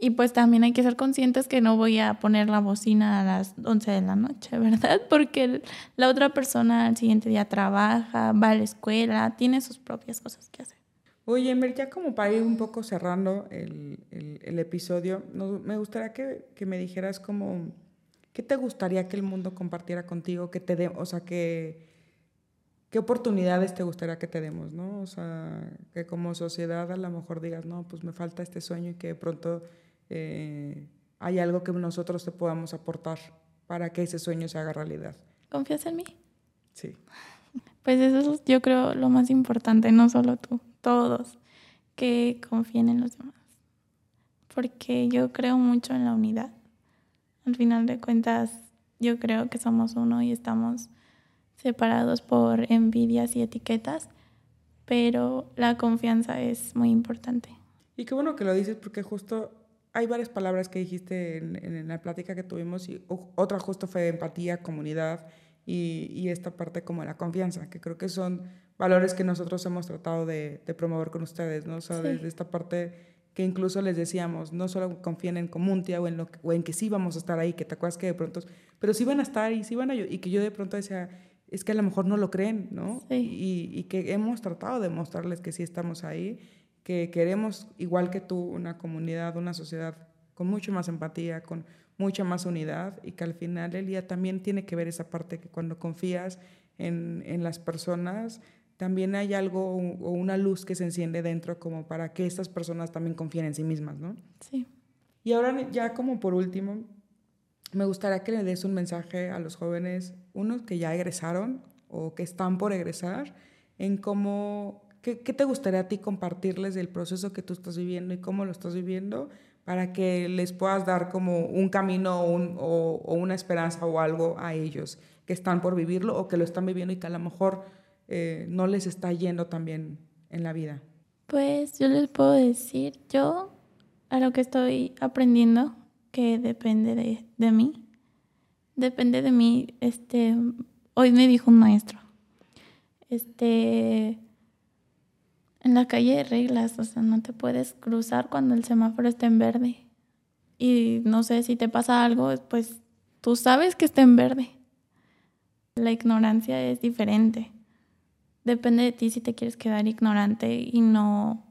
y pues también hay que ser conscientes que no voy a poner la bocina a las 11 de la noche, ¿verdad? Porque la otra persona al siguiente día trabaja, va a la escuela, tiene sus propias cosas que hacer. Oye, Emer, ya como para ir un poco cerrando el, el, episodio, me gustaría que, que, me dijeras como, ¿qué te gustaría que el mundo compartiera contigo? Que te dé, o sea, que, ¿qué oportunidades te gustaría que te demos, no? O sea, que como sociedad a lo mejor digas, no, pues me falta este sueño y que de pronto eh, hay algo que nosotros te podamos aportar para que ese sueño se haga realidad. ¿Confías en mí? Sí. Pues eso es, yo creo, lo más importante, no solo tú, todos, que confíen en los demás. Porque yo creo mucho en la unidad. Al final de cuentas, yo creo que somos uno y estamos separados por envidias y etiquetas, pero la confianza es muy importante. Y qué bueno que lo dices porque justo hay varias palabras que dijiste en, en la plática que tuvimos y otra justo fue empatía, comunidad y, esta parte como la confianza, que creo que son valores que nosotros hemos tratado de, promover con ustedes, ¿no? O sea, desde esta parte que incluso les decíamos, no solo confíen en Comuntia o en, lo, o en que sí vamos a estar ahí, que te acuerdas que de pronto, pero sí van a estar y sí van a, y que yo de pronto decía, es que a lo mejor no lo creen, ¿no? Y, y, que hemos tratado de mostrarles que sí estamos ahí, que queremos, igual que tú, una comunidad, una sociedad con mucho más empatía, con mucha más unidad y que al final el día también tiene que ver esa parte que cuando confías en, en las personas, también hay algo o una luz que se enciende dentro como para que estas personas también confíen en sí mismas, ¿no? Sí. Y ahora ya como por último, me gustaría que le des un mensaje a los jóvenes, unos que ya egresaron o que están por egresar, en cómo, qué, te gustaría a ti compartirles del proceso que tú estás viviendo y cómo lo estás viviendo para que les puedas dar como un camino o, una esperanza o algo a ellos que están por vivirlo o que lo están viviendo y que a lo mejor eh, no les está yendo tan bien en la vida. Pues yo les puedo decir, yo a lo que estoy aprendiendo, que depende de, de mí, depende de mí, este, hoy me dijo un maestro, este, en la calle hay reglas, o sea, no te puedes cruzar cuando el semáforo está en verde. Y no sé si te pasa algo, pues tú sabes que está en verde. La ignorancia es diferente. Depende de ti si te quieres quedar ignorante y no,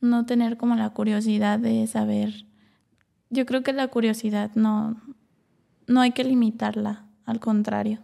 no tener como la curiosidad de saber. Yo creo que la curiosidad no, no hay que limitarla, al contrario.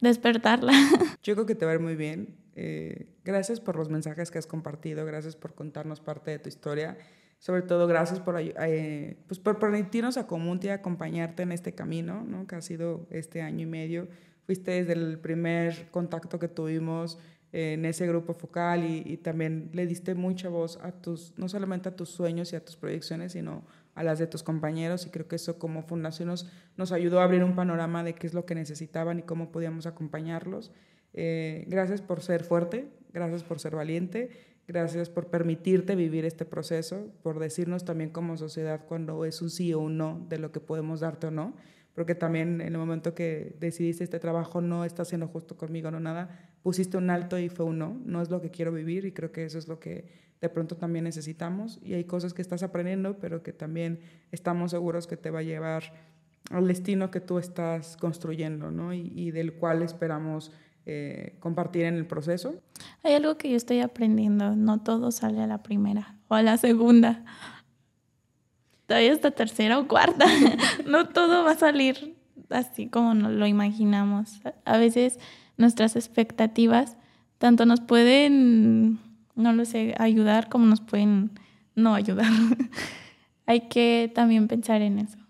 Despertarla. Yo creo que te va a ir muy bien eh, gracias por los mensajes que has compartido, gracias por contarnos parte de tu historia. Sobre todo, gracias por, eh, pues por permitirnos a Comunti acompañarte en este camino, ¿no? que ha sido este año y medio. Fuiste desde el primer contacto que tuvimos en ese grupo focal y, y, también le diste mucha voz a tus, no solamente a tus sueños y a tus proyecciones, sino a las de tus compañeros y creo que eso como fundación nos, nos ayudó a abrir un panorama de qué es lo que necesitaban y cómo podíamos acompañarlos. Eh, gracias por ser fuerte, gracias por ser valiente, gracias por permitirte vivir este proceso, por decirnos también como sociedad cuando es un sí o un no de lo que podemos darte o no, porque también en el momento que decidiste este trabajo no está siendo justo conmigo, no nada, pusiste un alto y fue un no, no es lo que quiero vivir y creo que eso es lo que de pronto también necesitamos y hay cosas que estás aprendiendo, pero que también estamos seguros que te va a llevar al destino que tú estás construyendo, ¿no? Y, y del cual esperamos eh, compartir en el proceso. Hay algo que yo estoy aprendiendo, no todo sale a la primera o a la segunda, todavía hasta tercera o cuarta, no todo va a salir así como lo imaginamos. A veces nuestras expectativas tanto nos pueden, no lo sé, ayudar como nos pueden no ayudar. Hay que también pensar en eso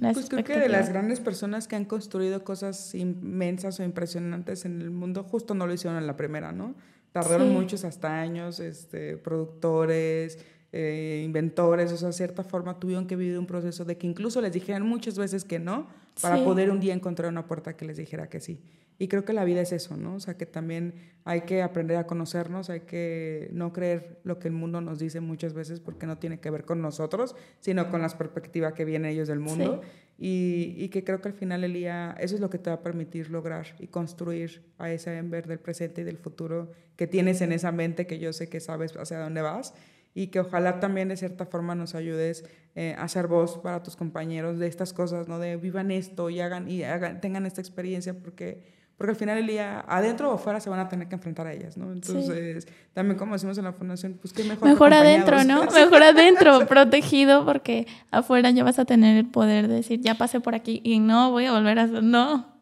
pues creo que de las grandes personas que han construido cosas inmensas o impresionantes en el mundo, justo no lo hicieron en la primera, ¿no? Tardaron muchos hasta años, este, productores, eh, inventores, o sea, de cierta forma tuvieron que vivir un proceso de que incluso les dijeran muchas veces que no, para poder un día encontrar una puerta que les dijera que sí. Y creo que la vida es eso, ¿no? O sea, que también hay que aprender a conocernos, hay que no creer lo que el mundo nos dice muchas veces porque no tiene que ver con nosotros, sino con la perspectiva que viene ellos del mundo. Y, y, que creo que al final el día eso es lo que te va a permitir lograr y construir a ese Ember del presente y del futuro que tienes en esa mente que yo sé que sabes hacia dónde vas y que ojalá también de cierta forma nos ayudes eh, a ser voz para tus compañeros de estas cosas, ¿no? De vivan esto y hagan y hagan, tengan esta experiencia porque porque al final el día, adentro o afuera, se van a tener que enfrentar a ellas, ¿no? Entonces, también como decimos en la fundación, pues qué mejor. Mejor adentro, ¿no? Mejor adentro, protegido, porque afuera ya vas a tener el poder de decir, ya pasé por aquí y no voy a volver a hacer, no.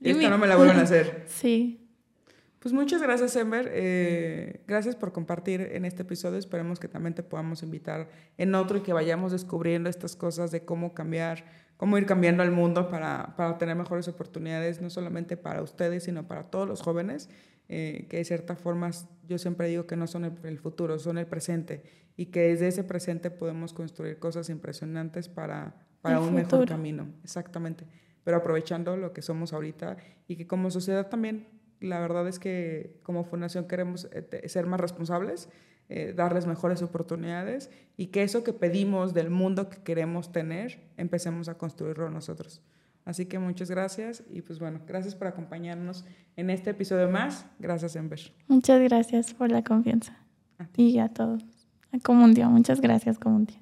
Esta no me la vuelvan a hacer. Sí. Pues muchas gracias, Ember. Eh, gracias por compartir en este episodio. Esperemos que también te podamos invitar en otro y que vayamos descubriendo estas cosas de cómo cambiar, cómo ir cambiando el mundo para, para tener mejores oportunidades, no solamente para ustedes, sino para todos los jóvenes, eh, que de cierta forma yo siempre digo que no son el, futuro, son el presente y que desde ese presente podemos construir cosas impresionantes para, para un mejor camino. Exactamente. Pero aprovechando lo que somos ahorita y que como sociedad también la verdad es que como fundación queremos eh, ser más responsables, eh, darles mejores oportunidades y que eso que pedimos del mundo que queremos tener, empecemos a construirlo nosotros. Así que muchas gracias y pues bueno, gracias por acompañarnos en este episodio más. Gracias, Ember. Muchas gracias por la confianza. y a todos. A Comundia, muchas gracias, Comundia.